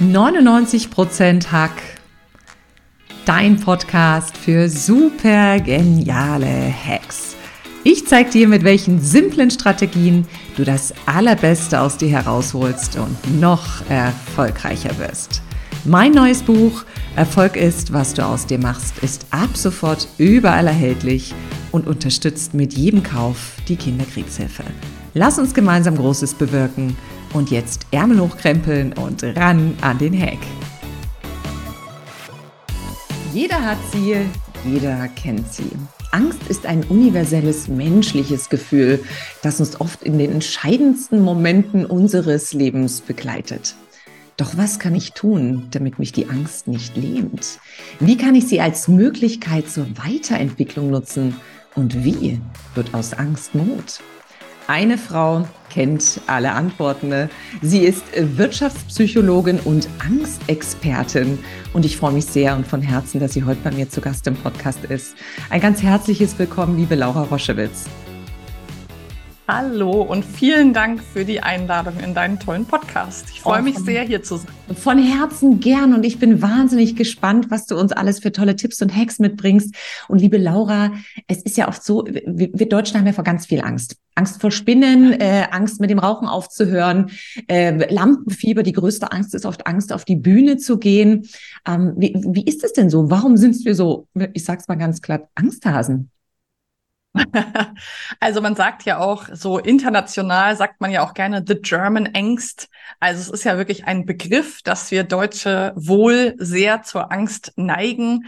99% Hack. Dein Podcast für super geniale Hacks. Ich zeige dir, mit welchen simplen Strategien du das Allerbeste aus dir herausholst und noch erfolgreicher wirst. Mein neues Buch Erfolg ist, was du aus dir machst, ist ab sofort überall erhältlich und unterstützt mit jedem Kauf die Kinderkriegshilfe. Lass uns gemeinsam Großes bewirken und jetzt Ärmel hochkrempeln und ran an den Hack. Jeder hat sie, jeder kennt sie. Angst ist ein universelles menschliches Gefühl, das uns oft in den entscheidendsten Momenten unseres Lebens begleitet. Doch was kann ich tun, damit mich die Angst nicht lähmt? Wie kann ich sie als Möglichkeit zur Weiterentwicklung nutzen? Und wie wird aus Angst Mut? Eine Frau kennt alle Antworten. Ne? Sie ist Wirtschaftspsychologin und Angstexpertin. Und ich freue mich sehr und von Herzen, dass sie heute bei mir zu Gast im Podcast ist. Ein ganz herzliches Willkommen, liebe Laura Roschewitz. Hallo und vielen Dank für die Einladung in deinen tollen Podcast. Ich freue oh, mich sehr, hier zu sein. Von Herzen gern und ich bin wahnsinnig gespannt, was du uns alles für tolle Tipps und Hacks mitbringst. Und liebe Laura, es ist ja oft so, wir Deutschen haben ja vor ganz viel Angst. Angst vor Spinnen, äh, Angst mit dem Rauchen aufzuhören, äh, Lampenfieber, die größte Angst ist oft Angst, auf die Bühne zu gehen. Ähm, wie, wie ist es denn so? Warum sind wir so, ich sag's mal ganz klar, Angsthasen? Also man sagt ja auch so international sagt man ja auch gerne the German Angst. Also es ist ja wirklich ein Begriff, dass wir Deutsche wohl sehr zur Angst neigen.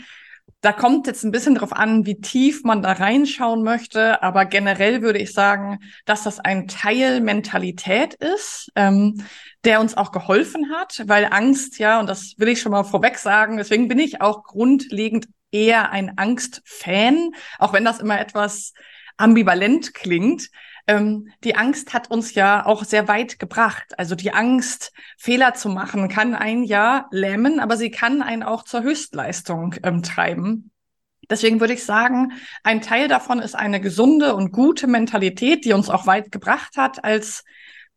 Da kommt jetzt ein bisschen drauf an, wie tief man da reinschauen möchte. Aber generell würde ich sagen, dass das ein Teil Mentalität ist, ähm, der uns auch geholfen hat, weil Angst, ja, und das will ich schon mal vorweg sagen, deswegen bin ich auch grundlegend eher ein Angstfan, auch wenn das immer etwas ambivalent klingt. Ähm, die Angst hat uns ja auch sehr weit gebracht. Also die Angst, Fehler zu machen, kann ein ja lähmen, aber sie kann einen auch zur Höchstleistung ähm, treiben. Deswegen würde ich sagen, ein Teil davon ist eine gesunde und gute Mentalität, die uns auch weit gebracht hat als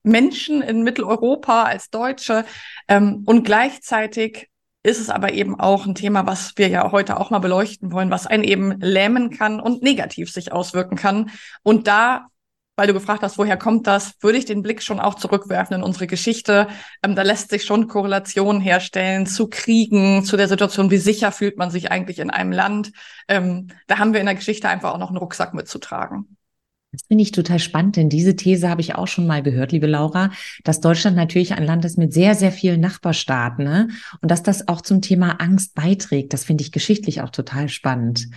Menschen in Mitteleuropa, als Deutsche. Ähm, und gleichzeitig ist es aber eben auch ein Thema, was wir ja heute auch mal beleuchten wollen, was einen eben lähmen kann und negativ sich auswirken kann. Und da, weil du gefragt hast, woher kommt das, würde ich den Blick schon auch zurückwerfen in unsere Geschichte. Ähm, da lässt sich schon Korrelationen herstellen zu Kriegen, zu der Situation, wie sicher fühlt man sich eigentlich in einem Land. Ähm, da haben wir in der Geschichte einfach auch noch einen Rucksack mitzutragen. Das finde ich total spannend, denn diese These habe ich auch schon mal gehört, liebe Laura, dass Deutschland natürlich ein Land ist mit sehr, sehr vielen Nachbarstaaten ne? und dass das auch zum Thema Angst beiträgt. Das finde ich geschichtlich auch total spannend.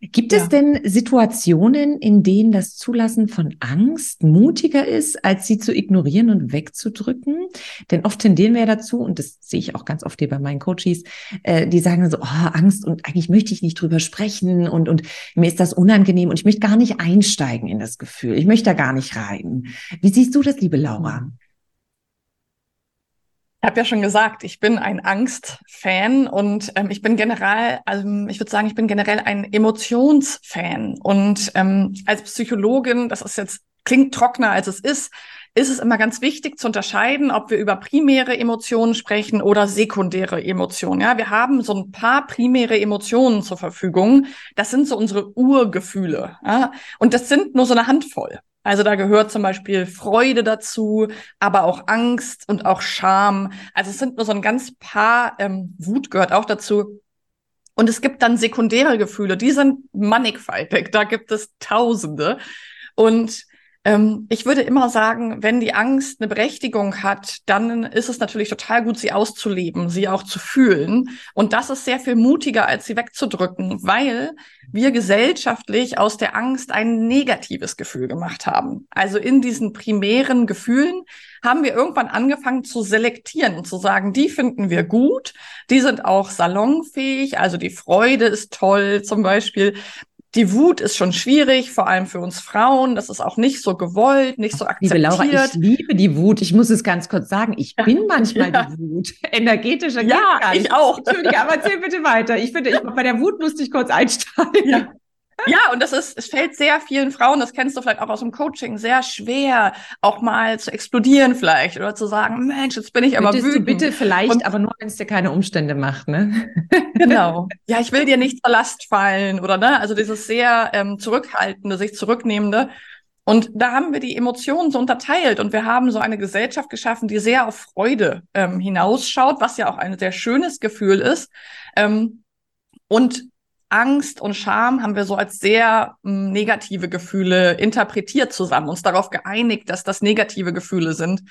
Gibt ja. es denn Situationen, in denen das Zulassen von Angst mutiger ist, als sie zu ignorieren und wegzudrücken? Denn oft tendieren wir ja dazu, und das sehe ich auch ganz oft hier bei meinen Coaches, äh, die sagen so, oh, Angst und eigentlich möchte ich nicht drüber sprechen und, und mir ist das unangenehm und ich möchte gar nicht einsteigen in das Gefühl. Ich möchte da gar nicht rein. Wie siehst du das, liebe Laura? Mhm. Ich habe ja schon gesagt, ich bin ein Angstfan und ähm, ich bin generell, also ich würde sagen, ich bin generell ein Emotionsfan. Und ähm, als Psychologin, das ist jetzt klingt trockener als es ist, ist es immer ganz wichtig zu unterscheiden, ob wir über primäre Emotionen sprechen oder sekundäre Emotionen. Ja, wir haben so ein paar primäre Emotionen zur Verfügung. Das sind so unsere Urgefühle. Ja? Und das sind nur so eine Handvoll. Also da gehört zum Beispiel Freude dazu, aber auch Angst und auch Scham. Also es sind nur so ein ganz paar, ähm, Wut gehört auch dazu. Und es gibt dann sekundäre Gefühle, die sind mannigfaltig. Da gibt es Tausende. Und ich würde immer sagen, wenn die Angst eine Berechtigung hat, dann ist es natürlich total gut, sie auszuleben, sie auch zu fühlen. Und das ist sehr viel mutiger, als sie wegzudrücken, weil wir gesellschaftlich aus der Angst ein negatives Gefühl gemacht haben. Also in diesen primären Gefühlen haben wir irgendwann angefangen zu selektieren und zu sagen, die finden wir gut, die sind auch salonfähig, also die Freude ist toll zum Beispiel die Wut ist schon schwierig, vor allem für uns Frauen. Das ist auch nicht so gewollt, nicht so akzeptiert. Liebe Laura, ich liebe die Wut. Ich muss es ganz kurz sagen. Ich bin manchmal ja. die Wut. Energetischer Ja, ich auch. Entschuldige, aber erzähl bitte weiter. Ich finde, ich, bei der Wut musste ich kurz einsteigen. Ja. Ja, und das ist, es fällt sehr vielen Frauen, das kennst du vielleicht auch aus dem Coaching, sehr schwer, auch mal zu explodieren vielleicht oder zu sagen, Mensch, jetzt bin ich aber Bittest wütend. Du bitte vielleicht, und, aber nur, wenn es dir keine Umstände macht, ne? genau. Ja, ich will dir nicht zur Last fallen oder ne, also dieses sehr ähm, zurückhaltende, sich zurücknehmende. Und da haben wir die Emotionen so unterteilt und wir haben so eine Gesellschaft geschaffen, die sehr auf Freude ähm, hinausschaut, was ja auch ein sehr schönes Gefühl ist. Ähm, und Angst und Scham haben wir so als sehr hm, negative Gefühle interpretiert zusammen, uns darauf geeinigt, dass das negative Gefühle sind.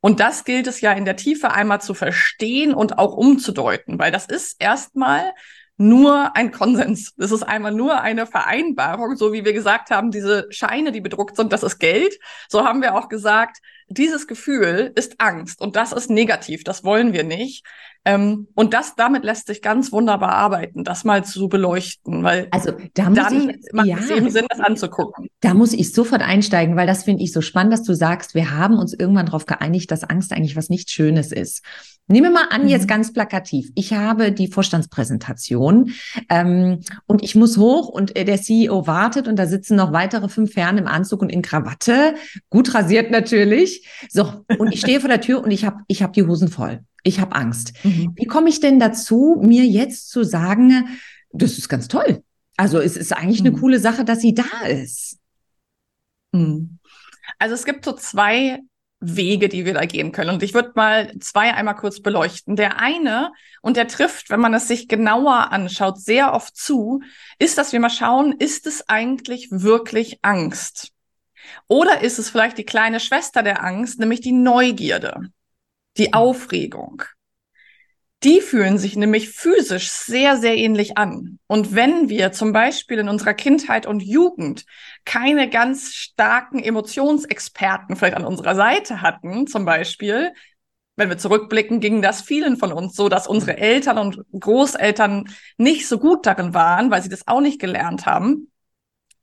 Und das gilt es ja in der Tiefe einmal zu verstehen und auch umzudeuten, weil das ist erstmal nur ein Konsens. Das ist einmal nur eine Vereinbarung, so wie wir gesagt haben, diese Scheine, die bedruckt sind, das ist Geld. So haben wir auch gesagt, dieses Gefühl ist Angst und das ist negativ, das wollen wir nicht. Ähm, und das, damit lässt sich ganz wunderbar arbeiten, das mal zu beleuchten, weil also da muss dann ich, macht ja, es eben Sinn, das anzugucken. Da muss ich sofort einsteigen, weil das finde ich so spannend, dass du sagst, wir haben uns irgendwann darauf geeinigt, dass Angst eigentlich was nicht Schönes ist. Nehmen wir mal an, mhm. jetzt ganz plakativ. Ich habe die Vorstandspräsentation ähm, und ich muss hoch und äh, der CEO wartet und da sitzen noch weitere fünf Herren im Anzug und in Krawatte, gut rasiert natürlich. So, und ich stehe vor der Tür und ich habe ich hab die Hosen voll. Ich habe Angst. Mhm. Wie komme ich denn dazu, mir jetzt zu sagen, das ist ganz toll. Also es ist eigentlich mhm. eine coole Sache, dass sie da ist. Mhm. Also es gibt so zwei Wege, die wir da gehen können. Und ich würde mal zwei einmal kurz beleuchten. Der eine, und der trifft, wenn man es sich genauer anschaut, sehr oft zu, ist, dass wir mal schauen, ist es eigentlich wirklich Angst? Oder ist es vielleicht die kleine Schwester der Angst, nämlich die Neugierde? die mhm. Aufregung. Die fühlen sich nämlich physisch sehr, sehr ähnlich an. Und wenn wir zum Beispiel in unserer Kindheit und Jugend keine ganz starken Emotionsexperten vielleicht an unserer Seite hatten, zum Beispiel, wenn wir zurückblicken, ging das vielen von uns so, dass unsere Eltern und Großeltern nicht so gut darin waren, weil sie das auch nicht gelernt haben,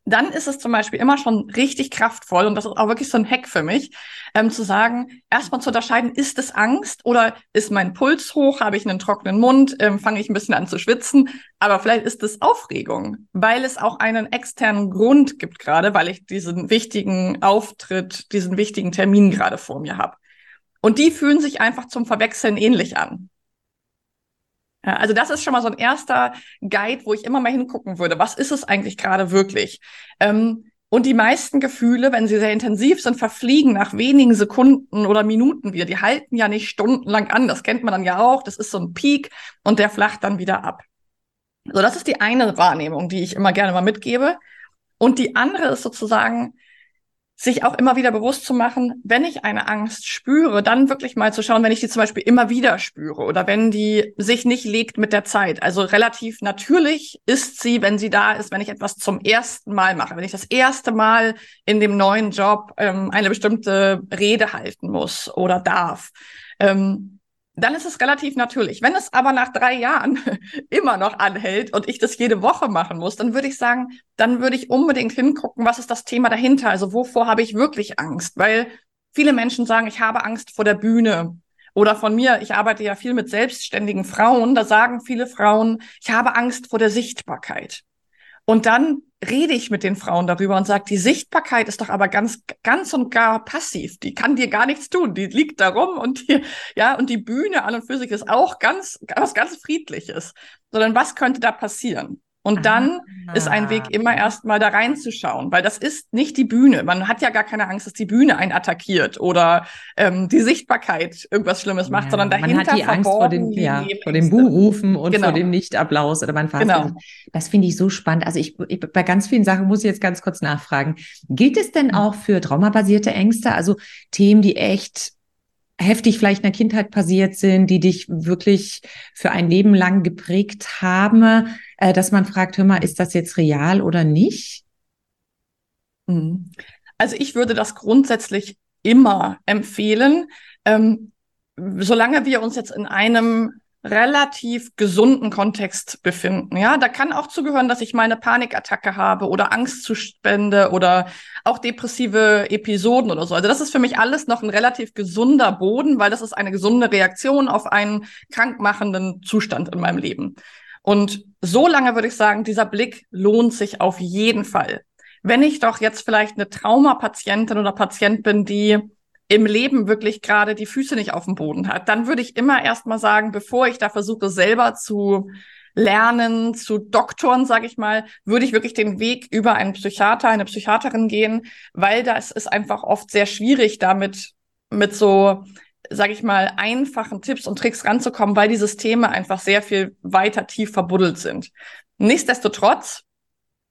dann ist es zum Beispiel immer schon richtig kraftvoll und das ist auch wirklich so ein Hack für mich, ähm, zu sagen, erstmal zu unterscheiden, ist es Angst oder ist mein Puls hoch, habe ich einen trockenen Mund, ähm, fange ich ein bisschen an zu schwitzen, aber vielleicht ist es Aufregung, weil es auch einen externen Grund gibt gerade, weil ich diesen wichtigen Auftritt, diesen wichtigen Termin gerade vor mir habe. Und die fühlen sich einfach zum Verwechseln ähnlich an. Also das ist schon mal so ein erster Guide, wo ich immer mal hingucken würde. Was ist es eigentlich gerade wirklich? Ähm, und die meisten Gefühle, wenn sie sehr intensiv sind, verfliegen nach wenigen Sekunden oder Minuten wieder. Die halten ja nicht stundenlang an. Das kennt man dann ja auch. Das ist so ein Peak und der flacht dann wieder ab. So, das ist die eine Wahrnehmung, die ich immer gerne mal mitgebe. Und die andere ist sozusagen, sich auch immer wieder bewusst zu machen, wenn ich eine Angst spüre, dann wirklich mal zu schauen, wenn ich die zum Beispiel immer wieder spüre oder wenn die sich nicht legt mit der Zeit. Also relativ natürlich ist sie, wenn sie da ist, wenn ich etwas zum ersten Mal mache, wenn ich das erste Mal in dem neuen Job ähm, eine bestimmte Rede halten muss oder darf. Ähm, dann ist es relativ natürlich. Wenn es aber nach drei Jahren immer noch anhält und ich das jede Woche machen muss, dann würde ich sagen, dann würde ich unbedingt hingucken, was ist das Thema dahinter? Also wovor habe ich wirklich Angst? Weil viele Menschen sagen, ich habe Angst vor der Bühne. Oder von mir, ich arbeite ja viel mit selbstständigen Frauen, da sagen viele Frauen, ich habe Angst vor der Sichtbarkeit. Und dann rede ich mit den Frauen darüber und sage, die Sichtbarkeit ist doch aber ganz, ganz und gar passiv. Die kann dir gar nichts tun. Die liegt da rum und die, ja, und die Bühne an und für sich ist auch ganz, was ganz Friedliches. Sondern was könnte da passieren? Und dann ah. ist ein Weg immer erstmal da reinzuschauen, weil das ist nicht die Bühne. Man hat ja gar keine Angst, dass die Bühne einen attackiert oder ähm, die Sichtbarkeit irgendwas Schlimmes macht, ja, sondern dahinter man hat die Angst vor dem, ja, vor dem Buhrufen und genau. vor dem Nichtapplaus oder man genau. Das finde ich so spannend. Also ich, ich, bei ganz vielen Sachen muss ich jetzt ganz kurz nachfragen. Gilt es denn hm. auch für traumabasierte Ängste, also Themen, die echt heftig vielleicht in der Kindheit passiert sind, die dich wirklich für ein Leben lang geprägt haben, äh, dass man fragt, hör mal, ist das jetzt real oder nicht? Mhm. Also ich würde das grundsätzlich immer empfehlen, ähm, solange wir uns jetzt in einem relativ gesunden Kontext befinden. Ja, da kann auch zugehören, dass ich meine Panikattacke habe oder Angstzustände oder auch depressive Episoden oder so. Also das ist für mich alles noch ein relativ gesunder Boden, weil das ist eine gesunde Reaktion auf einen krankmachenden Zustand in meinem Leben. Und so lange würde ich sagen, dieser Blick lohnt sich auf jeden Fall. Wenn ich doch jetzt vielleicht eine Traumapatientin oder Patient bin, die im Leben wirklich gerade die Füße nicht auf dem Boden hat, dann würde ich immer erstmal sagen, bevor ich da versuche, selber zu lernen, zu Doktoren, sage ich mal, würde ich wirklich den Weg über einen Psychiater, eine Psychiaterin gehen, weil das ist einfach oft sehr schwierig, damit mit so sage ich mal, einfachen Tipps und Tricks ranzukommen, weil die Systeme einfach sehr viel weiter tief verbuddelt sind. Nichtsdestotrotz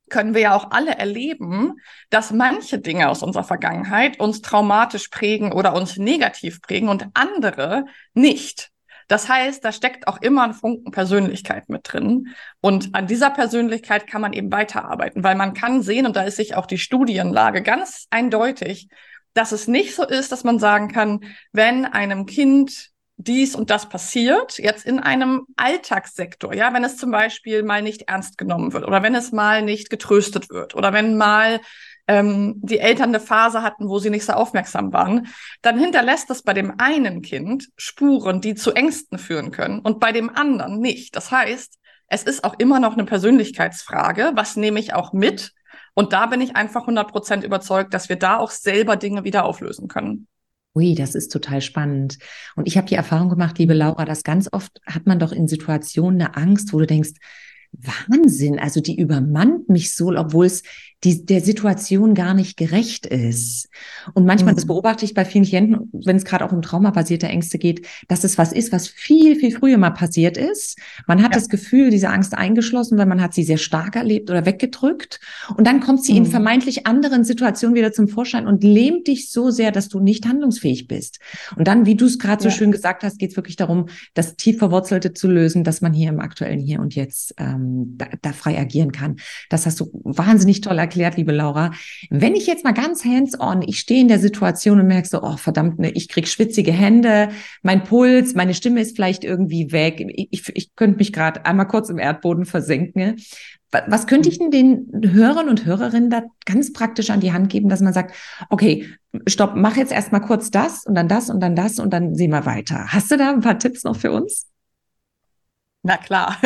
können wir ja auch alle erleben, dass manche Dinge aus unserer Vergangenheit uns traumatisch prägen oder uns negativ prägen und andere nicht. Das heißt, da steckt auch immer ein Funken Persönlichkeit mit drin. Und an dieser Persönlichkeit kann man eben weiterarbeiten, weil man kann sehen, und da ist sich auch die Studienlage ganz eindeutig, dass es nicht so ist, dass man sagen kann, wenn einem Kind dies und das passiert, jetzt in einem Alltagssektor, ja, wenn es zum Beispiel mal nicht ernst genommen wird oder wenn es mal nicht getröstet wird oder wenn mal ähm, die Eltern eine Phase hatten, wo sie nicht so aufmerksam waren, dann hinterlässt das bei dem einen Kind Spuren, die zu Ängsten führen können und bei dem anderen nicht. Das heißt, es ist auch immer noch eine Persönlichkeitsfrage, was nehme ich auch mit? Und da bin ich einfach 100 Prozent überzeugt, dass wir da auch selber Dinge wieder auflösen können. Ui, das ist total spannend. Und ich habe die Erfahrung gemacht, liebe Laura, dass ganz oft hat man doch in Situationen eine Angst, wo du denkst, Wahnsinn, also die übermannt mich so, obwohl es die, der Situation gar nicht gerecht ist. Und manchmal, mhm. das beobachte ich bei vielen Klienten, wenn es gerade auch um traumabasierte Ängste geht, dass es was ist, was viel, viel früher mal passiert ist. Man hat ja. das Gefühl, diese Angst eingeschlossen, weil man hat sie sehr stark erlebt oder weggedrückt. Und dann kommt sie mhm. in vermeintlich anderen Situationen wieder zum Vorschein und lähmt dich so sehr, dass du nicht handlungsfähig bist. Und dann, wie du es gerade ja. so schön gesagt hast, geht es wirklich darum, das tief Verwurzelte zu lösen, dass man hier im aktuellen Hier und Jetzt ähm, da, da frei agieren kann. Das hast du wahnsinnig toll erklärt, liebe Laura. Wenn ich jetzt mal ganz hands-on, ich stehe in der Situation und merke so, oh verdammt, ne, ich krieg schwitzige Hände, mein Puls, meine Stimme ist vielleicht irgendwie weg. Ich, ich, ich könnte mich gerade einmal kurz im Erdboden versenken. Was könnte ich denn den Hörern und Hörerinnen da ganz praktisch an die Hand geben, dass man sagt, okay, stopp, mach jetzt erstmal kurz das und dann das und dann das und dann sehen wir weiter. Hast du da ein paar Tipps noch für uns? Na klar.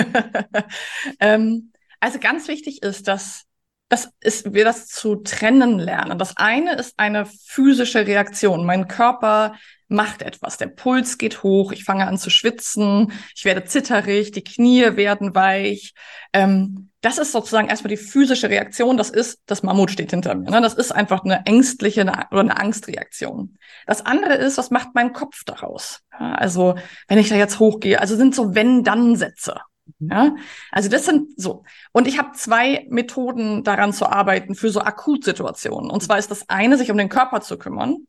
ähm, also ganz wichtig ist, dass das ist, wir das zu trennen lernen. Das eine ist eine physische Reaktion. Mein Körper macht etwas. Der Puls geht hoch, ich fange an zu schwitzen, ich werde zitterig, die Knie werden weich. Ähm, das ist sozusagen erstmal die physische Reaktion. Das ist, das Mammut steht hinter mir. Ne? Das ist einfach eine ängstliche eine, oder eine Angstreaktion. Das andere ist, was macht mein Kopf daraus? Ja, also, wenn ich da jetzt hochgehe, also sind so Wenn-Dann-Sätze. Ja, also das sind so. Und ich habe zwei Methoden daran zu arbeiten für so Akutsituationen. Und zwar ist das eine, sich um den Körper zu kümmern.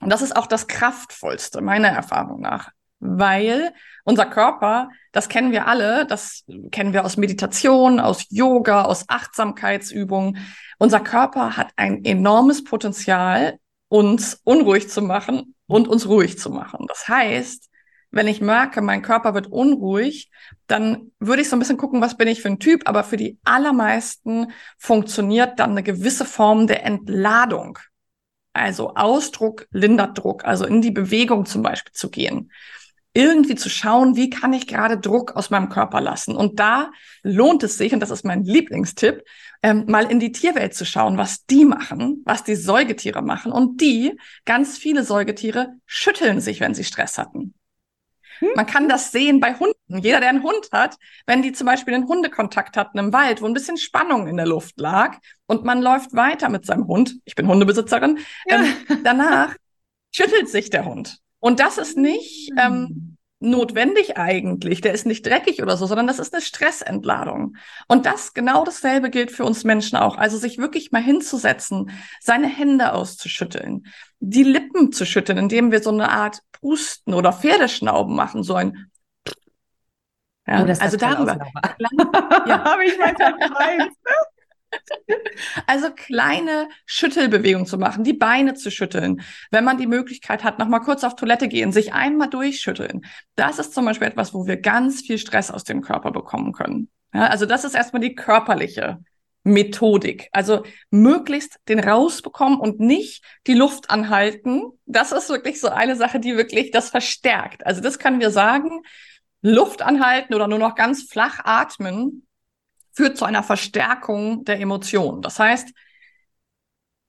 Und das ist auch das kraftvollste, meiner Erfahrung nach. Weil unser Körper, das kennen wir alle, das kennen wir aus Meditation, aus Yoga, aus Achtsamkeitsübungen. Unser Körper hat ein enormes Potenzial, uns unruhig zu machen und uns ruhig zu machen. Das heißt, wenn ich merke, mein Körper wird unruhig, dann würde ich so ein bisschen gucken, was bin ich für ein Typ. Aber für die allermeisten funktioniert dann eine gewisse Form der Entladung. Also Ausdruck lindert Druck, also in die Bewegung zum Beispiel zu gehen. Irgendwie zu schauen, wie kann ich gerade Druck aus meinem Körper lassen. Und da lohnt es sich, und das ist mein Lieblingstipp, ähm, mal in die Tierwelt zu schauen, was die machen, was die Säugetiere machen. Und die, ganz viele Säugetiere, schütteln sich, wenn sie Stress hatten. Hm? Man kann das sehen bei Hunden. Jeder, der einen Hund hat, wenn die zum Beispiel einen Hundekontakt hatten im Wald, wo ein bisschen Spannung in der Luft lag und man läuft weiter mit seinem Hund, ich bin Hundebesitzerin, ja. ähm, danach schüttelt sich der Hund. Und das ist nicht ähm, hm notwendig eigentlich. Der ist nicht dreckig oder so, sondern das ist eine Stressentladung. Und das, genau dasselbe gilt für uns Menschen auch. Also sich wirklich mal hinzusetzen, seine Hände auszuschütteln, die Lippen zu schütteln, indem wir so eine Art Pusten oder Pferdeschnauben machen, so ein ja, oh, also darüber. ja. Habe ich mal Also kleine Schüttelbewegungen zu machen, die Beine zu schütteln, wenn man die Möglichkeit hat, nochmal kurz auf Toilette gehen, sich einmal durchschütteln. Das ist zum Beispiel etwas, wo wir ganz viel Stress aus dem Körper bekommen können. Ja, also das ist erstmal die körperliche Methodik. Also möglichst den rausbekommen und nicht die Luft anhalten. Das ist wirklich so eine Sache, die wirklich das verstärkt. Also das können wir sagen. Luft anhalten oder nur noch ganz flach atmen führt zu einer Verstärkung der Emotionen. Das heißt,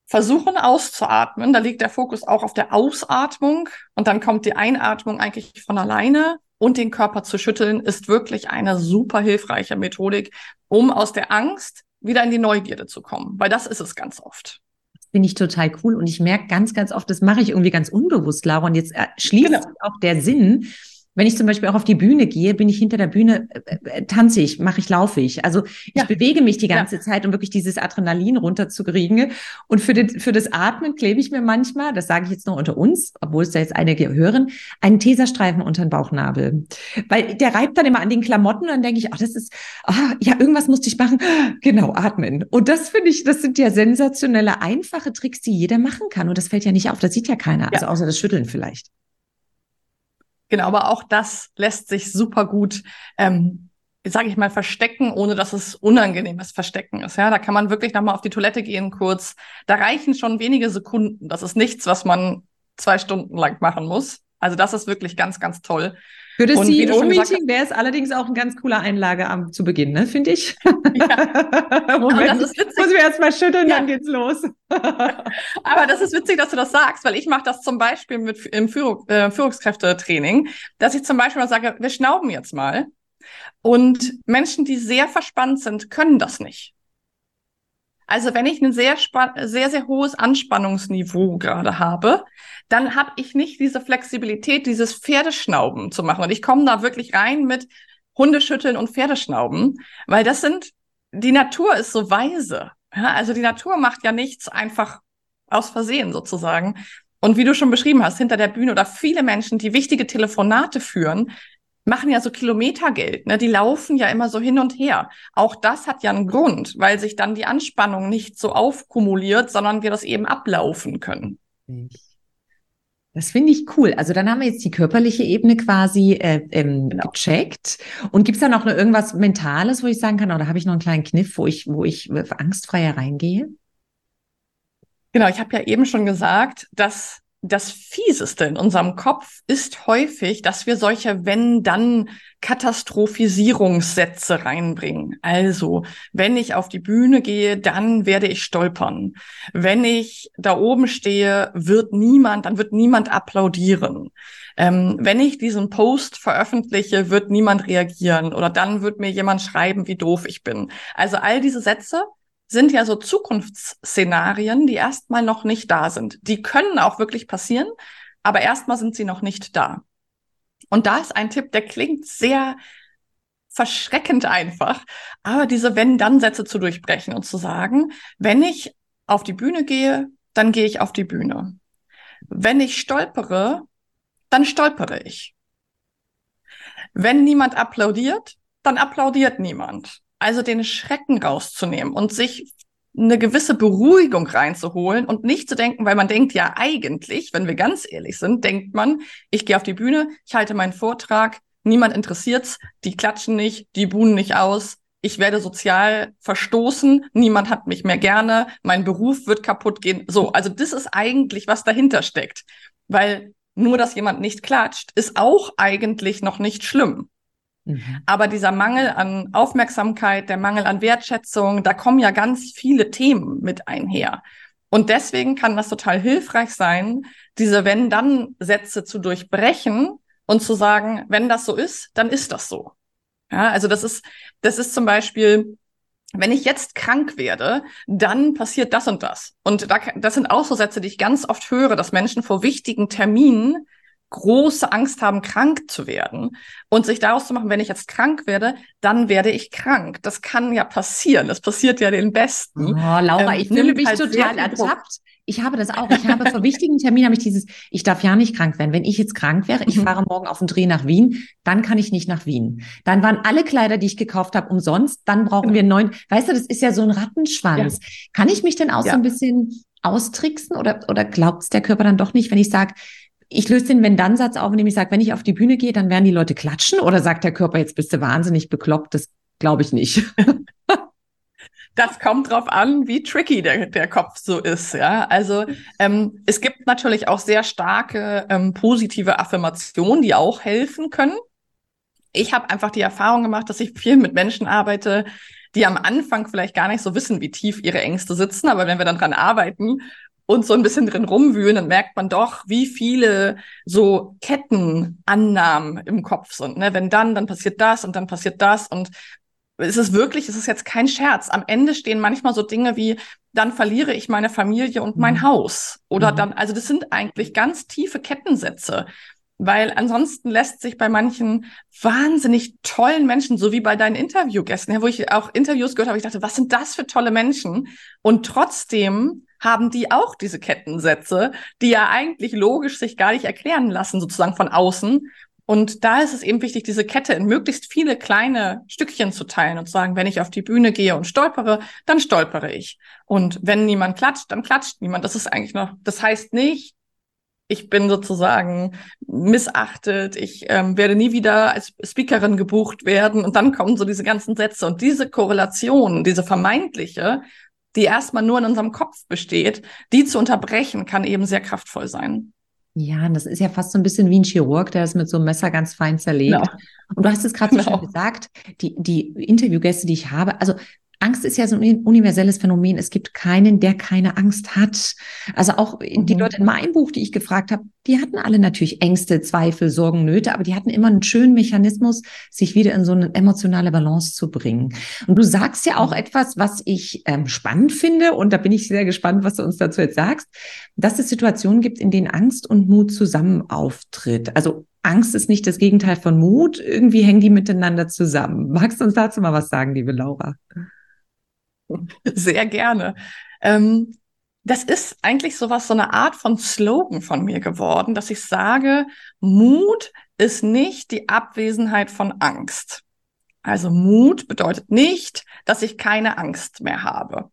versuchen auszuatmen, da liegt der Fokus auch auf der Ausatmung und dann kommt die Einatmung eigentlich von alleine und den Körper zu schütteln, ist wirklich eine super hilfreiche Methodik, um aus der Angst wieder in die Neugierde zu kommen, weil das ist es ganz oft finde ich total cool. Und ich merke ganz, ganz oft, das mache ich irgendwie ganz unbewusst, Laura. Und jetzt äh, schließt genau. auch der Sinn, wenn ich zum Beispiel auch auf die Bühne gehe, bin ich hinter der Bühne, äh, äh, tanze ich, mache ich, laufe ich. Also ich ja. bewege mich die ganze ja. Zeit, um wirklich dieses Adrenalin runterzukriegen. Und für, den, für das Atmen klebe ich mir manchmal, das sage ich jetzt nur unter uns, obwohl es da jetzt einige hören, einen Teserstreifen unter den Bauchnabel. Weil der reibt dann immer an den Klamotten und dann denke ich, ach, das ist, ah, ja, irgendwas musste ich machen. Genau, atmen. Und das finde ich, das sind ja sensationelle, einfache Tricks, die jeder machen kann. Und das fällt ja nicht auf, das sieht ja keiner. Ja. Also außer das Schütteln vielleicht. Genau, aber auch das lässt sich super gut, ähm, sage ich mal, verstecken, ohne dass es unangenehmes Verstecken ist. Ja, da kann man wirklich nochmal auf die Toilette gehen kurz. Da reichen schon wenige Sekunden. Das ist nichts, was man zwei Stunden lang machen muss. Also das ist wirklich ganz, ganz toll. Für das CEO-Meeting wäre es allerdings auch ein ganz cooler Einlageabend zu Beginn, ne? finde ich. Ja. Moment, das ist witzig. muss wir erst mal schütteln, ja. dann geht's los. Aber das ist witzig, dass du das sagst, weil ich mache das zum Beispiel mit im Führung, äh, Führungskräftetraining, dass ich zum Beispiel mal sage, wir schnauben jetzt mal. Und Menschen, die sehr verspannt sind, können das nicht. Also wenn ich ein sehr, sehr, sehr hohes Anspannungsniveau gerade habe, dann habe ich nicht diese Flexibilität, dieses Pferdeschnauben zu machen. Und ich komme da wirklich rein mit Hundeschütteln und Pferdeschnauben, weil das sind, die Natur ist so weise. Ja, also die Natur macht ja nichts einfach aus Versehen sozusagen. Und wie du schon beschrieben hast, hinter der Bühne oder viele Menschen, die wichtige Telefonate führen, machen ja so Kilometergeld, ne? Die laufen ja immer so hin und her. Auch das hat ja einen Grund, weil sich dann die Anspannung nicht so aufkumuliert, sondern wir das eben ablaufen können. Das finde ich cool. Also dann haben wir jetzt die körperliche Ebene quasi äh, ähm, genau. gecheckt. Und gibt es da noch irgendwas Mentales, wo ich sagen kann, oder habe ich noch einen kleinen Kniff, wo ich, wo ich angstfreier reingehe? Genau, ich habe ja eben schon gesagt, dass das Fieseste in unserem Kopf ist häufig, dass wir solche wenn-dann Katastrophisierungssätze reinbringen. Also, wenn ich auf die Bühne gehe, dann werde ich stolpern. Wenn ich da oben stehe, wird niemand, dann wird niemand applaudieren. Ähm, wenn ich diesen Post veröffentliche, wird niemand reagieren oder dann wird mir jemand schreiben, wie doof ich bin. Also all diese Sätze sind ja so Zukunftsszenarien, die erstmal noch nicht da sind. Die können auch wirklich passieren, aber erstmal sind sie noch nicht da. Und da ist ein Tipp, der klingt sehr verschreckend einfach, aber diese Wenn-Dann-Sätze zu durchbrechen und zu sagen, wenn ich auf die Bühne gehe, dann gehe ich auf die Bühne. Wenn ich stolpere, dann stolpere ich. Wenn niemand applaudiert, dann applaudiert niemand. Also den Schrecken rauszunehmen und sich eine gewisse Beruhigung reinzuholen und nicht zu denken, weil man denkt ja eigentlich, wenn wir ganz ehrlich sind, denkt man, ich gehe auf die Bühne, ich halte meinen Vortrag, niemand interessiert's, die klatschen nicht, die buhen nicht aus, ich werde sozial verstoßen, niemand hat mich mehr gerne, mein Beruf wird kaputt gehen. So, also das ist eigentlich, was dahinter steckt. Weil nur, dass jemand nicht klatscht, ist auch eigentlich noch nicht schlimm. Mhm. Aber dieser Mangel an Aufmerksamkeit, der Mangel an Wertschätzung, da kommen ja ganz viele Themen mit einher. Und deswegen kann das total hilfreich sein, diese Wenn-Dann-Sätze zu durchbrechen und zu sagen, wenn das so ist, dann ist das so. Ja, also das ist, das ist zum Beispiel, wenn ich jetzt krank werde, dann passiert das und das. Und da, das sind auch so Sätze, die ich ganz oft höre, dass Menschen vor wichtigen Terminen große Angst haben, krank zu werden und sich daraus zu machen, wenn ich jetzt krank werde, dann werde ich krank. Das kann ja passieren. Das passiert ja den Besten. Oh, Laura, ähm, ich fühle mich halt total ertappt. Ich habe das auch. Ich habe vor wichtigen Terminen habe ich dieses, ich darf ja nicht krank werden. Wenn ich jetzt krank wäre, ich mhm. fahre morgen auf den Dreh nach Wien, dann kann ich nicht nach Wien. Dann waren alle Kleider, die ich gekauft habe, umsonst. Dann brauchen genau. wir neun. Weißt du, das ist ja so ein Rattenschwanz. Ja. Kann ich mich denn auch ja. so ein bisschen austricksen oder, oder glaubt es der Körper dann doch nicht, wenn ich sage, ich löse den Wenn-Dann-Satz auf, indem ich sage, wenn ich auf die Bühne gehe, dann werden die Leute klatschen oder sagt der Körper, jetzt bist du wahnsinnig bekloppt? Das glaube ich nicht. Das kommt drauf an, wie tricky der, der Kopf so ist. Ja, also ähm, es gibt natürlich auch sehr starke ähm, positive Affirmationen, die auch helfen können. ich habe einfach die Erfahrung gemacht, dass ich viel mit Menschen arbeite, die am Anfang vielleicht gar nicht so wissen, wie tief ihre Ängste sitzen, aber wenn wir dann dran arbeiten und so ein bisschen drin rumwühlen, dann merkt man doch, wie viele so Kettenannahmen im Kopf sind. Ne? Wenn dann, dann passiert das und dann passiert das und es ist wirklich, es ist jetzt kein Scherz. Am Ende stehen manchmal so Dinge wie, dann verliere ich meine Familie und mein mhm. Haus. Oder mhm. dann, also das sind eigentlich ganz tiefe Kettensätze weil ansonsten lässt sich bei manchen wahnsinnig tollen Menschen, so wie bei deinen Interviewgästen, wo ich auch Interviews gehört habe, ich dachte, was sind das für tolle Menschen? Und trotzdem haben die auch diese Kettensätze, die ja eigentlich logisch sich gar nicht erklären lassen, sozusagen von außen. Und da ist es eben wichtig, diese Kette in möglichst viele kleine Stückchen zu teilen und zu sagen, wenn ich auf die Bühne gehe und stolpere, dann stolpere ich. Und wenn niemand klatscht, dann klatscht niemand. Das ist eigentlich noch, das heißt nicht, ich bin sozusagen missachtet, ich ähm, werde nie wieder als Speakerin gebucht werden und dann kommen so diese ganzen Sätze und diese Korrelation, diese vermeintliche, die erstmal nur in unserem Kopf besteht, die zu unterbrechen, kann eben sehr kraftvoll sein. Ja, das ist ja fast so ein bisschen wie ein Chirurg, der das mit so einem Messer ganz fein zerlegt. Genau. Und du hast es gerade so genau. schön gesagt, die, die Interviewgäste, die ich habe, also Angst ist ja so ein universelles Phänomen. Es gibt keinen, der keine Angst hat. Also auch die mhm. Leute in meinem Buch, die ich gefragt habe, die hatten alle natürlich Ängste, Zweifel, Sorgen, Nöte, aber die hatten immer einen schönen Mechanismus, sich wieder in so eine emotionale Balance zu bringen. Und du sagst ja auch etwas, was ich ähm, spannend finde, und da bin ich sehr gespannt, was du uns dazu jetzt sagst, dass es Situationen gibt, in denen Angst und Mut zusammen auftritt. Also Angst ist nicht das Gegenteil von Mut. Irgendwie hängen die miteinander zusammen. Magst du uns dazu mal was sagen, liebe Laura? Sehr gerne. Ähm, das ist eigentlich sowas, so eine Art von Slogan von mir geworden, dass ich sage, Mut ist nicht die Abwesenheit von Angst. Also Mut bedeutet nicht, dass ich keine Angst mehr habe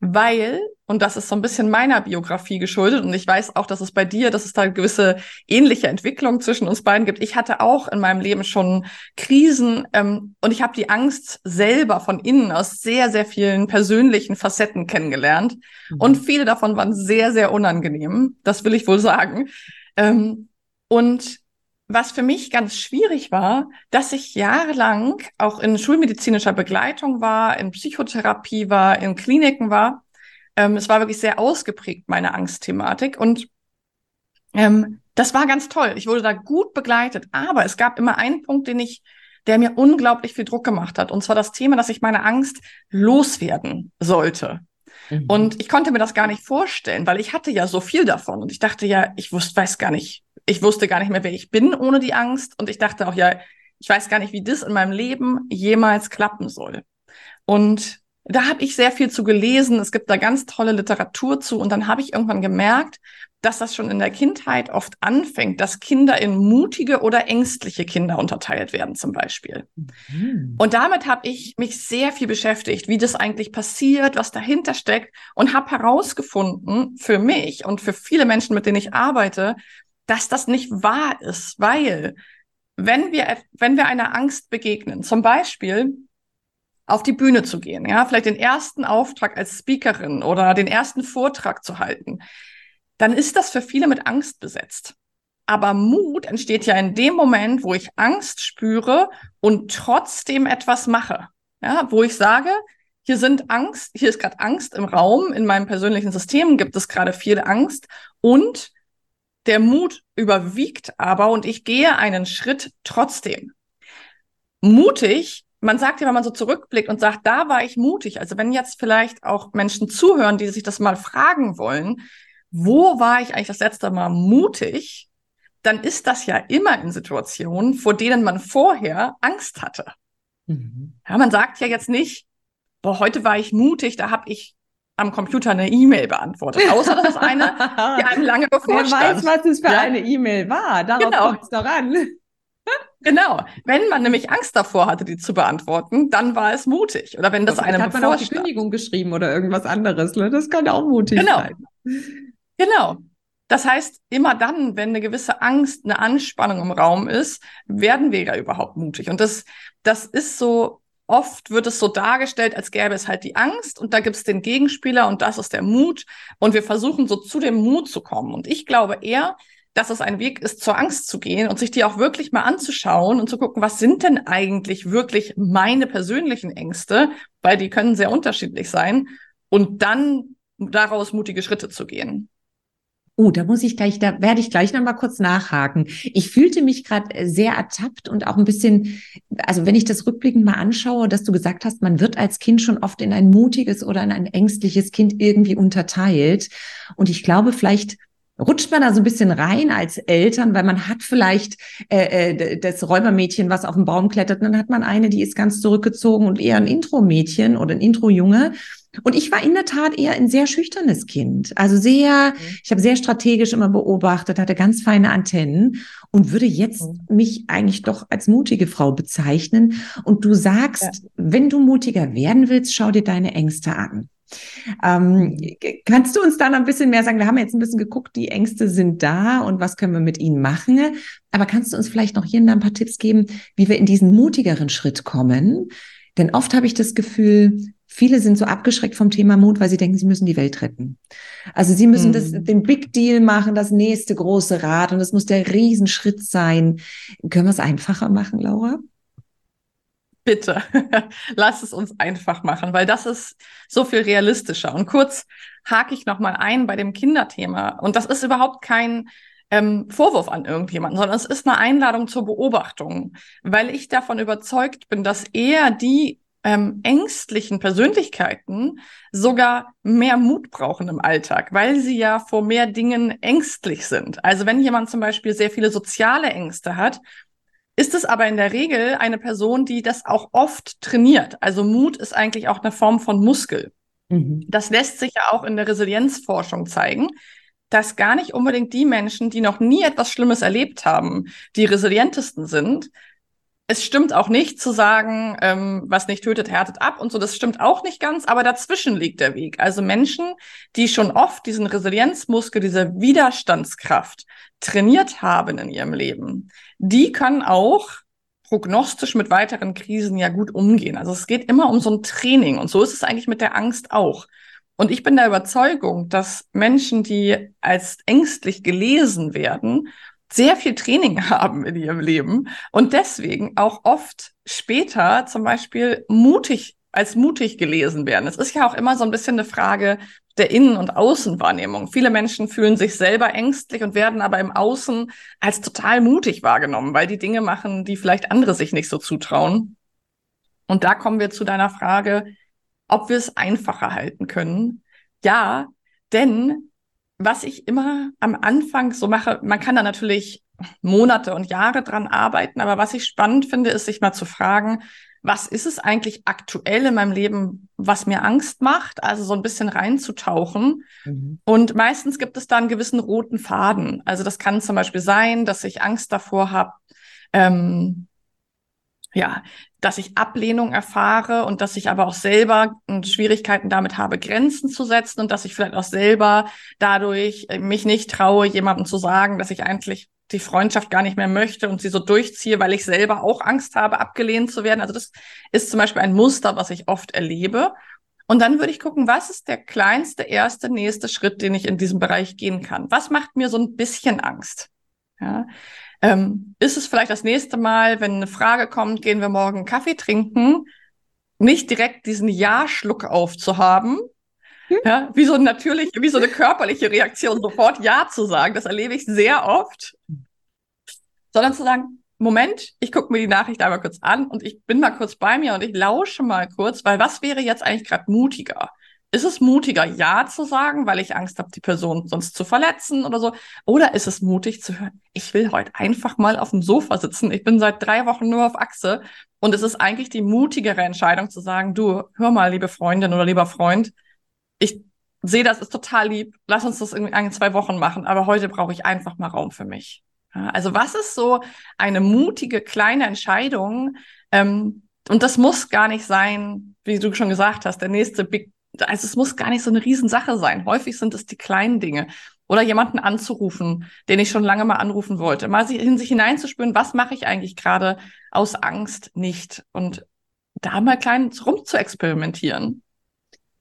weil, und das ist so ein bisschen meiner Biografie geschuldet, und ich weiß auch, dass es bei dir, dass es da gewisse ähnliche Entwicklungen zwischen uns beiden gibt. Ich hatte auch in meinem Leben schon Krisen ähm, und ich habe die Angst selber von innen aus sehr, sehr vielen persönlichen Facetten kennengelernt. Mhm. Und viele davon waren sehr, sehr unangenehm, das will ich wohl sagen. Ähm, und was für mich ganz schwierig war, dass ich jahrelang auch in schulmedizinischer Begleitung war, in Psychotherapie war, in Kliniken war. Ähm, es war wirklich sehr ausgeprägt, meine Angstthematik. Und ähm, das war ganz toll. Ich wurde da gut begleitet. Aber es gab immer einen Punkt, den ich, der mir unglaublich viel Druck gemacht hat. Und zwar das Thema, dass ich meine Angst loswerden sollte. Mhm. Und ich konnte mir das gar nicht vorstellen, weil ich hatte ja so viel davon. Und ich dachte ja, ich wusste, weiß gar nicht, ich wusste gar nicht mehr, wer ich bin ohne die Angst. Und ich dachte auch, ja, ich weiß gar nicht, wie das in meinem Leben jemals klappen soll. Und da habe ich sehr viel zu gelesen. Es gibt da ganz tolle Literatur zu. Und dann habe ich irgendwann gemerkt, dass das schon in der Kindheit oft anfängt, dass Kinder in mutige oder ängstliche Kinder unterteilt werden, zum Beispiel. Mhm. Und damit habe ich mich sehr viel beschäftigt, wie das eigentlich passiert, was dahinter steckt und habe herausgefunden für mich und für viele Menschen, mit denen ich arbeite, dass das nicht wahr ist, weil wenn wir, wenn wir einer Angst begegnen, zum Beispiel auf die Bühne zu gehen, ja, vielleicht den ersten Auftrag als Speakerin oder den ersten Vortrag zu halten, dann ist das für viele mit Angst besetzt. Aber Mut entsteht ja in dem Moment, wo ich Angst spüre und trotzdem etwas mache. Ja, wo ich sage, hier sind Angst, hier ist gerade Angst im Raum, in meinem persönlichen System gibt es gerade viel Angst und der Mut überwiegt aber und ich gehe einen Schritt trotzdem. Mutig, man sagt ja, wenn man so zurückblickt und sagt, da war ich mutig. Also wenn jetzt vielleicht auch Menschen zuhören, die sich das mal fragen wollen, wo war ich eigentlich das letzte Mal mutig? Dann ist das ja immer in Situationen, vor denen man vorher Angst hatte. Mhm. Ja, man sagt ja jetzt nicht, boah, heute war ich mutig, da habe ich am Computer eine E-Mail beantwortet. Außer das ist eine, die einem lange bevorstand. Wer weiß, was es für ja? eine E-Mail war. Darauf genau. kommt es doch an. Genau. Wenn man nämlich Angst davor hatte, die zu beantworten, dann war es mutig. Oder wenn das einem hat man auch die Kündigung geschrieben oder irgendwas anderes. Ne? Das kann auch mutig genau. sein. Genau. Das heißt, immer dann, wenn eine gewisse Angst, eine Anspannung im Raum ist, werden wir ja überhaupt mutig. Und das, das ist so oft wird es so dargestellt, als gäbe es halt die Angst und da gibt es den Gegenspieler und das ist der Mut. Und wir versuchen so zu dem Mut zu kommen. Und ich glaube eher, dass es ein Weg ist, zur Angst zu gehen und sich die auch wirklich mal anzuschauen und zu gucken, was sind denn eigentlich wirklich meine persönlichen Ängste, weil die können sehr unterschiedlich sein und dann daraus mutige Schritte zu gehen. Oh, da muss ich gleich, da werde ich gleich noch mal kurz nachhaken. Ich fühlte mich gerade sehr ertappt und auch ein bisschen, also wenn ich das rückblickend mal anschaue, dass du gesagt hast, man wird als Kind schon oft in ein mutiges oder in ein ängstliches Kind irgendwie unterteilt. Und ich glaube, vielleicht rutscht man da so ein bisschen rein als Eltern, weil man hat vielleicht äh, äh, das Räubermädchen, was auf den Baum klettert, und dann hat man eine, die ist ganz zurückgezogen und eher ein Intro-Mädchen oder ein Intro-Junge. Und ich war in der Tat eher ein sehr schüchternes Kind. Also sehr, mhm. ich habe sehr strategisch immer beobachtet, hatte ganz feine Antennen und würde jetzt mhm. mich eigentlich doch als mutige Frau bezeichnen. Und du sagst, ja. wenn du mutiger werden willst, schau dir deine Ängste an. Ähm, mhm. kannst du uns da noch ein bisschen mehr sagen? Wir haben jetzt ein bisschen geguckt, die Ängste sind da und was können wir mit ihnen machen. Aber kannst du uns vielleicht noch hier ein paar Tipps geben, wie wir in diesen mutigeren Schritt kommen? Denn oft habe ich das Gefühl, viele sind so abgeschreckt vom Thema Mut, weil sie denken, sie müssen die Welt retten. Also sie müssen mhm. das, den Big Deal machen, das nächste große Rad und das muss der Riesenschritt sein. Können wir es einfacher machen, Laura? Bitte, lass es uns einfach machen, weil das ist so viel realistischer. Und kurz hake ich nochmal ein bei dem Kinderthema. Und das ist überhaupt kein ähm, Vorwurf an irgendjemanden, sondern es ist eine Einladung zur Beobachtung, weil ich davon überzeugt bin, dass eher die ähm, ängstlichen Persönlichkeiten sogar mehr Mut brauchen im Alltag, weil sie ja vor mehr Dingen ängstlich sind. Also wenn jemand zum Beispiel sehr viele soziale Ängste hat, ist es aber in der Regel eine Person, die das auch oft trainiert. Also Mut ist eigentlich auch eine Form von Muskel. Mhm. Das lässt sich ja auch in der Resilienzforschung zeigen, dass gar nicht unbedingt die Menschen, die noch nie etwas Schlimmes erlebt haben, die resilientesten sind. Es stimmt auch nicht zu sagen, ähm, was nicht tötet, härtet ab und so. Das stimmt auch nicht ganz, aber dazwischen liegt der Weg. Also Menschen, die schon oft diesen Resilienzmuskel, diese Widerstandskraft trainiert haben in ihrem Leben, die können auch prognostisch mit weiteren Krisen ja gut umgehen. Also es geht immer um so ein Training und so ist es eigentlich mit der Angst auch. Und ich bin der Überzeugung, dass Menschen, die als ängstlich gelesen werden, sehr viel Training haben in ihrem Leben und deswegen auch oft später zum Beispiel mutig als mutig gelesen werden. Es ist ja auch immer so ein bisschen eine Frage der Innen- und Außenwahrnehmung. Viele Menschen fühlen sich selber ängstlich und werden aber im Außen als total mutig wahrgenommen, weil die Dinge machen, die vielleicht andere sich nicht so zutrauen. Und da kommen wir zu deiner Frage, ob wir es einfacher halten können. Ja, denn was ich immer am Anfang so mache, man kann da natürlich Monate und Jahre dran arbeiten, aber was ich spannend finde, ist sich mal zu fragen, was ist es eigentlich aktuell in meinem Leben, was mir Angst macht, also so ein bisschen reinzutauchen. Mhm. Und meistens gibt es da einen gewissen roten Faden. Also das kann zum Beispiel sein, dass ich Angst davor habe, ähm, ja, dass ich Ablehnung erfahre und dass ich aber auch selber Schwierigkeiten damit habe, Grenzen zu setzen und dass ich vielleicht auch selber dadurch äh, mich nicht traue, jemandem zu sagen, dass ich eigentlich die Freundschaft gar nicht mehr möchte und sie so durchziehe, weil ich selber auch Angst habe, abgelehnt zu werden. Also das ist zum Beispiel ein Muster, was ich oft erlebe. Und dann würde ich gucken, was ist der kleinste, erste, nächste Schritt, den ich in diesem Bereich gehen kann? Was macht mir so ein bisschen Angst? Ja. Ähm, ist es vielleicht das nächste Mal, wenn eine Frage kommt, gehen wir morgen Kaffee trinken, nicht direkt diesen Ja-Schluck aufzuhaben, hm? ja, wie so natürlich, wie so eine körperliche Reaktion, sofort Ja zu sagen. Das erlebe ich sehr oft. Sondern zu sagen, Moment, ich gucke mir die Nachricht einmal kurz an und ich bin mal kurz bei mir und ich lausche mal kurz, weil was wäre jetzt eigentlich gerade mutiger? Ist es mutiger, Ja zu sagen, weil ich Angst habe, die Person sonst zu verletzen oder so? Oder ist es mutig zu hören, ich will heute einfach mal auf dem Sofa sitzen. Ich bin seit drei Wochen nur auf Achse. Und es ist eigentlich die mutigere Entscheidung zu sagen, du, hör mal, liebe Freundin oder lieber Freund, ich sehe, das ist total lieb. Lass uns das in zwei Wochen machen. Aber heute brauche ich einfach mal Raum für mich. Also was ist so eine mutige kleine Entscheidung? Ähm, und das muss gar nicht sein, wie du schon gesagt hast, der nächste Big also es muss gar nicht so eine Riesensache sein. Häufig sind es die kleinen Dinge. Oder jemanden anzurufen, den ich schon lange mal anrufen wollte. Mal in sich hineinzuspüren, was mache ich eigentlich gerade aus Angst nicht? Und da mal klein rum zu experimentieren.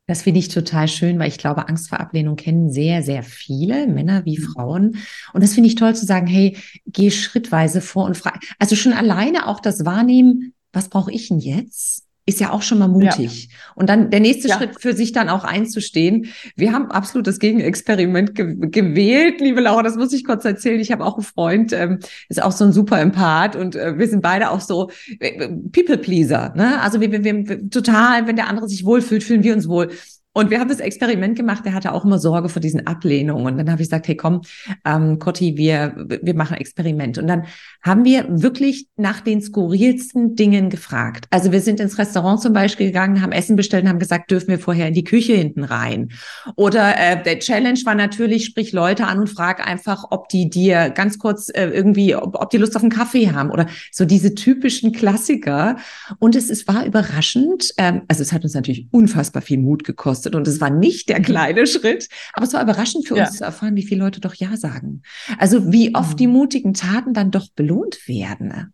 Das finde ich total schön, weil ich glaube, Angst vor Ablehnung kennen sehr, sehr viele, Männer wie mhm. Frauen. Und das finde ich toll zu sagen, hey, geh schrittweise vor und frei. Also schon alleine auch das Wahrnehmen, was brauche ich denn jetzt? Ist ja auch schon mal mutig. Ja. Und dann der nächste ja. Schritt für sich dann auch einzustehen. Wir haben absolut das Gegenexperiment ge gewählt, liebe Laura, das muss ich kurz erzählen. Ich habe auch einen Freund, ähm, ist auch so ein super Empath und äh, wir sind beide auch so äh, People-Pleaser. Ne? Also wir, wir, wir total, wenn der andere sich wohlfühlt, fühlen wir uns wohl. Und wir haben das Experiment gemacht, der hatte auch immer Sorge vor diesen Ablehnungen. Und dann habe ich gesagt, hey komm, ähm, Cotti, wir, wir machen Experiment. Und dann haben wir wirklich nach den skurrilsten Dingen gefragt. Also wir sind ins Restaurant zum Beispiel gegangen, haben Essen bestellt und haben gesagt, dürfen wir vorher in die Küche hinten rein? Oder äh, der Challenge war natürlich, sprich Leute an und frag einfach, ob die dir ganz kurz äh, irgendwie, ob, ob die Lust auf einen Kaffee haben oder so diese typischen Klassiker. Und es, es war überraschend, ähm, also es hat uns natürlich unfassbar viel Mut gekostet gekostet und es war nicht der mhm. kleine Schritt, aber es war überraschend für ja. uns zu erfahren, wie viele Leute doch Ja sagen. Also wie oft mhm. die mutigen Taten dann doch belohnt werden.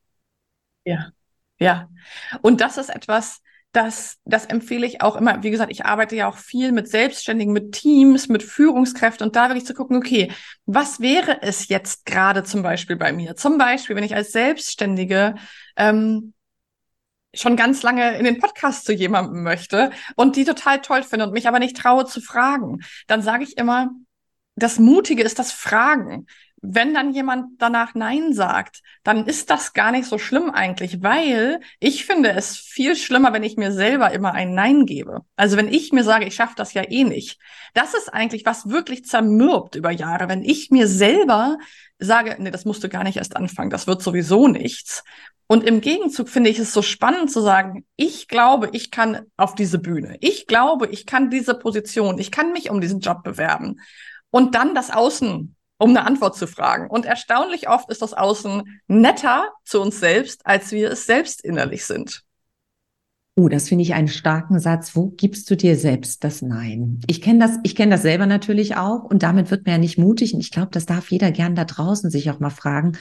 Ja, ja. Und das ist etwas, das, das empfehle ich auch immer. Wie gesagt, ich arbeite ja auch viel mit Selbstständigen, mit Teams, mit Führungskräften und da wirklich zu gucken, okay, was wäre es jetzt gerade zum Beispiel bei mir? Zum Beispiel, wenn ich als Selbstständige ähm, schon ganz lange in den Podcast zu jemandem möchte und die total toll finde und mich aber nicht traue zu fragen, dann sage ich immer, das Mutige ist das Fragen. Wenn dann jemand danach Nein sagt, dann ist das gar nicht so schlimm eigentlich, weil ich finde es viel schlimmer, wenn ich mir selber immer ein Nein gebe. Also wenn ich mir sage, ich schaffe das ja eh nicht. Das ist eigentlich was wirklich zermürbt über Jahre, wenn ich mir selber sage, nee, das musst du gar nicht erst anfangen, das wird sowieso nichts. Und im Gegenzug finde ich es so spannend zu sagen, ich glaube, ich kann auf diese Bühne. Ich glaube, ich kann diese Position. Ich kann mich um diesen Job bewerben. Und dann das Außen um eine Antwort zu fragen. Und erstaunlich oft ist das Außen netter zu uns selbst, als wir es selbst innerlich sind. Oh, das finde ich einen starken Satz. Wo gibst du dir selbst das Nein? Ich kenne das, ich kenne das selber natürlich auch und damit wird man ja nicht mutig. Und ich glaube, das darf jeder gern da draußen sich auch mal fragen.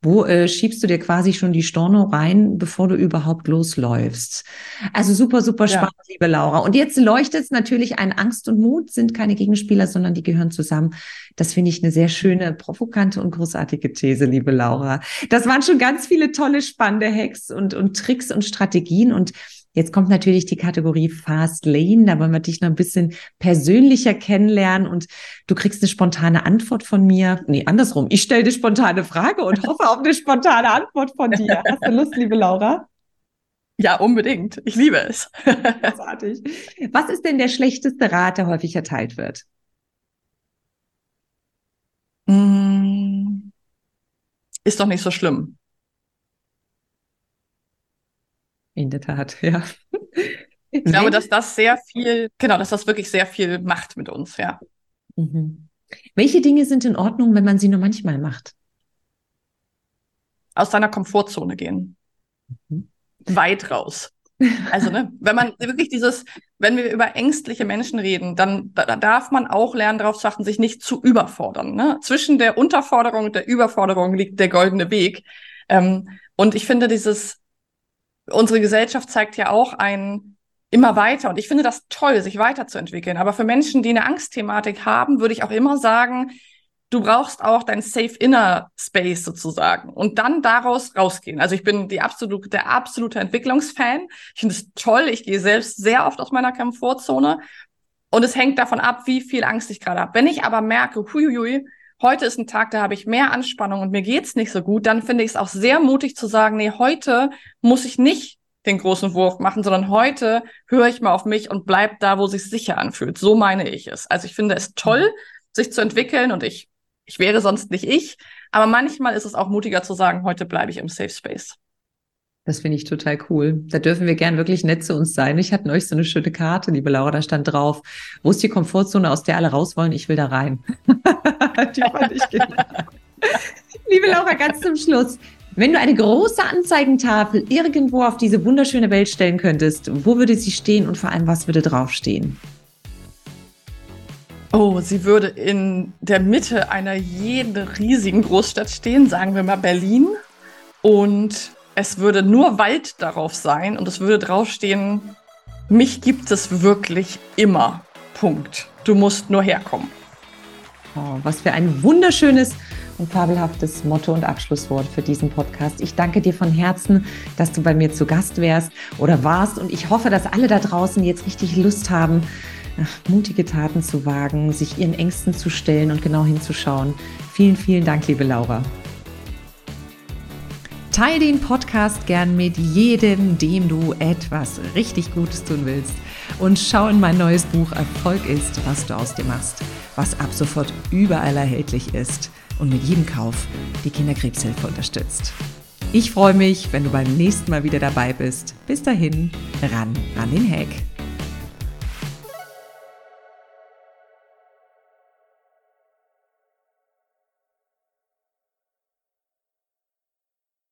Wo äh, schiebst du dir quasi schon die Storno rein, bevor du überhaupt losläufst? Also super, super spannend, ja. liebe Laura. Und jetzt leuchtet es natürlich ein Angst und Mut sind keine Gegenspieler, sondern die gehören zusammen. Das finde ich eine sehr schöne, provokante und großartige These, liebe Laura. Das waren schon ganz viele tolle, spannende Hacks und, und Tricks und Strategien und Jetzt kommt natürlich die Kategorie Fast Lane. Da wollen wir dich noch ein bisschen persönlicher kennenlernen und du kriegst eine spontane Antwort von mir. Nee, andersrum. Ich stelle eine spontane Frage und hoffe auf eine spontane Antwort von dir. Hast du Lust, liebe Laura? Ja, unbedingt. Ich liebe es. Großartig. Was ist denn der schlechteste Rat, der häufig erteilt wird? Hm. Ist doch nicht so schlimm. In der Tat, ja. Ich glaube, dass das sehr viel, genau, dass das wirklich sehr viel macht mit uns, ja. Mhm. Welche Dinge sind in Ordnung, wenn man sie nur manchmal macht? Aus seiner Komfortzone gehen. Mhm. Weit raus. Also, ne, wenn man wirklich dieses, wenn wir über ängstliche Menschen reden, dann da, darf man auch lernen, darauf zu achten, sich nicht zu überfordern. Ne? Zwischen der Unterforderung und der Überforderung liegt der goldene Weg. Ähm, und ich finde, dieses unsere Gesellschaft zeigt ja auch ein immer weiter. Und ich finde das toll, sich weiterzuentwickeln. Aber für Menschen, die eine Angstthematik haben, würde ich auch immer sagen, du brauchst auch dein Safe Inner Space sozusagen und dann daraus rausgehen. Also ich bin die absolute, der absolute Entwicklungsfan. Ich finde es toll. Ich gehe selbst sehr oft aus meiner Komfortzone und es hängt davon ab, wie viel Angst ich gerade habe. Wenn ich aber merke, huiui, heute ist ein Tag, da habe ich mehr Anspannung und mir geht's nicht so gut, dann finde ich es auch sehr mutig zu sagen, nee, heute muss ich nicht den großen Wurf machen, sondern heute höre ich mal auf mich und bleib da, wo sich sicher anfühlt. So meine ich es. Also ich finde es toll, sich zu entwickeln und ich, ich wäre sonst nicht ich. Aber manchmal ist es auch mutiger zu sagen, heute bleibe ich im Safe Space. Das finde ich total cool. Da dürfen wir gern wirklich nett zu uns sein. Ich hatte neulich so eine schöne Karte, liebe Laura, da stand drauf, wo ist die Komfortzone, aus der alle raus wollen? Ich will da rein. die fand ich genial. liebe Laura, ganz zum Schluss. Wenn du eine große Anzeigentafel irgendwo auf diese wunderschöne Welt stellen könntest, wo würde sie stehen und vor allem, was würde draufstehen? Oh, sie würde in der Mitte einer jeden riesigen Großstadt stehen, sagen wir mal Berlin. Und es würde nur Wald darauf sein und es würde draufstehen, mich gibt es wirklich immer. Punkt. Du musst nur herkommen. Oh, was für ein wunderschönes und fabelhaftes Motto und Abschlusswort für diesen Podcast. Ich danke dir von Herzen, dass du bei mir zu Gast wärst oder warst und ich hoffe, dass alle da draußen jetzt richtig Lust haben, mutige Taten zu wagen, sich ihren Ängsten zu stellen und genau hinzuschauen. Vielen, vielen Dank, liebe Laura. Teil den Podcast gern mit jedem, dem du etwas richtig Gutes tun willst. Und schau in mein neues Buch Erfolg ist, was du aus dir machst, was ab sofort überall erhältlich ist und mit jedem Kauf die Kinderkrebshilfe unterstützt. Ich freue mich, wenn du beim nächsten Mal wieder dabei bist. Bis dahin, ran an den Hack.